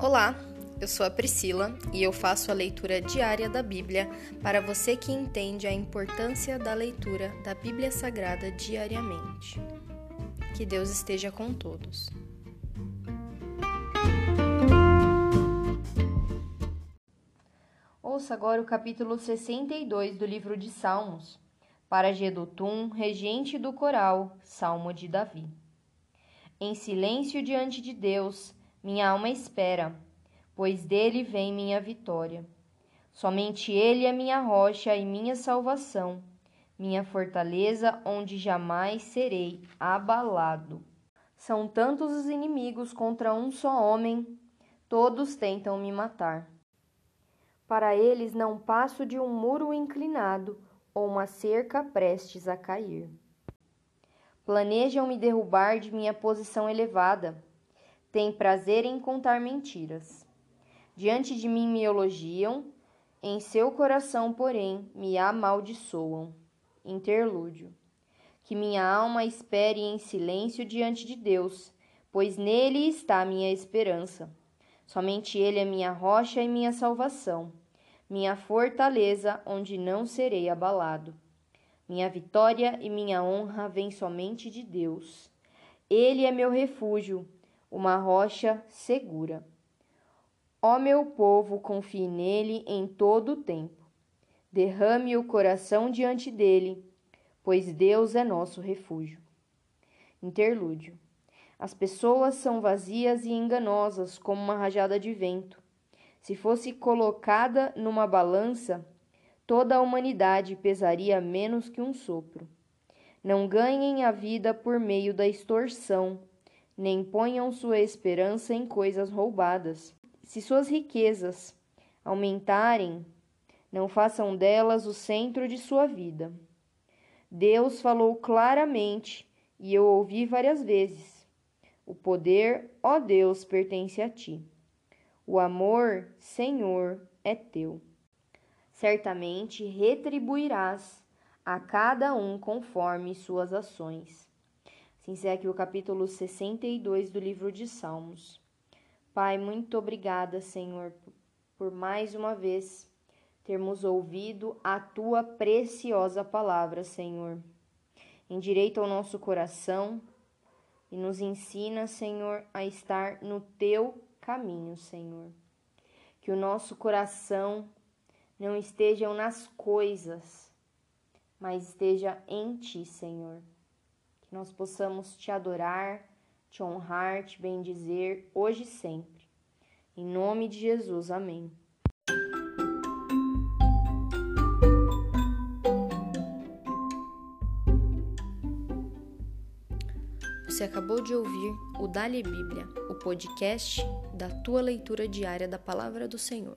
Olá, eu sou a Priscila e eu faço a leitura diária da Bíblia para você que entende a importância da leitura da Bíblia Sagrada diariamente. Que Deus esteja com todos. Ouça agora o capítulo 62 do livro de Salmos, para Gedutum, regente do coral, Salmo de Davi. Em silêncio diante de Deus, minha alma espera, pois dele vem minha vitória. Somente ele é minha rocha e minha salvação, minha fortaleza onde jamais serei abalado. São tantos os inimigos contra um só homem, todos tentam me matar. Para eles não passo de um muro inclinado ou uma cerca prestes a cair. Planejam me derrubar de minha posição elevada tem prazer em contar mentiras. Diante de mim me elogiam, em seu coração, porém, me amaldiçoam. Interlúdio. Que minha alma espere em silêncio diante de Deus, pois nele está minha esperança. Somente ele é minha rocha e minha salvação, minha fortaleza, onde não serei abalado. Minha vitória e minha honra vêm somente de Deus. Ele é meu refúgio uma rocha segura. Ó meu povo, confie nele em todo o tempo. Derrame o coração diante dele, pois Deus é nosso refúgio. Interlúdio. As pessoas são vazias e enganosas como uma rajada de vento. Se fosse colocada numa balança, toda a humanidade pesaria menos que um sopro. Não ganhem a vida por meio da extorsão nem ponham sua esperança em coisas roubadas. Se suas riquezas aumentarem, não façam delas o centro de sua vida. Deus falou claramente e eu ouvi várias vezes. O poder, ó Deus, pertence a ti. O amor, Senhor, é teu. Certamente retribuirás a cada um conforme suas ações encerra aqui o capítulo 62 do livro de Salmos. Pai, muito obrigada, Senhor, por mais uma vez termos ouvido a tua preciosa palavra, Senhor. Endireita o nosso coração e nos ensina, Senhor, a estar no teu caminho, Senhor. Que o nosso coração não esteja nas coisas, mas esteja em ti, Senhor que nós possamos te adorar, te honrar, te bendizer hoje e sempre. Em nome de Jesus, amém. Você acabou de ouvir o Dali Bíblia, o podcast da tua leitura diária da palavra do Senhor.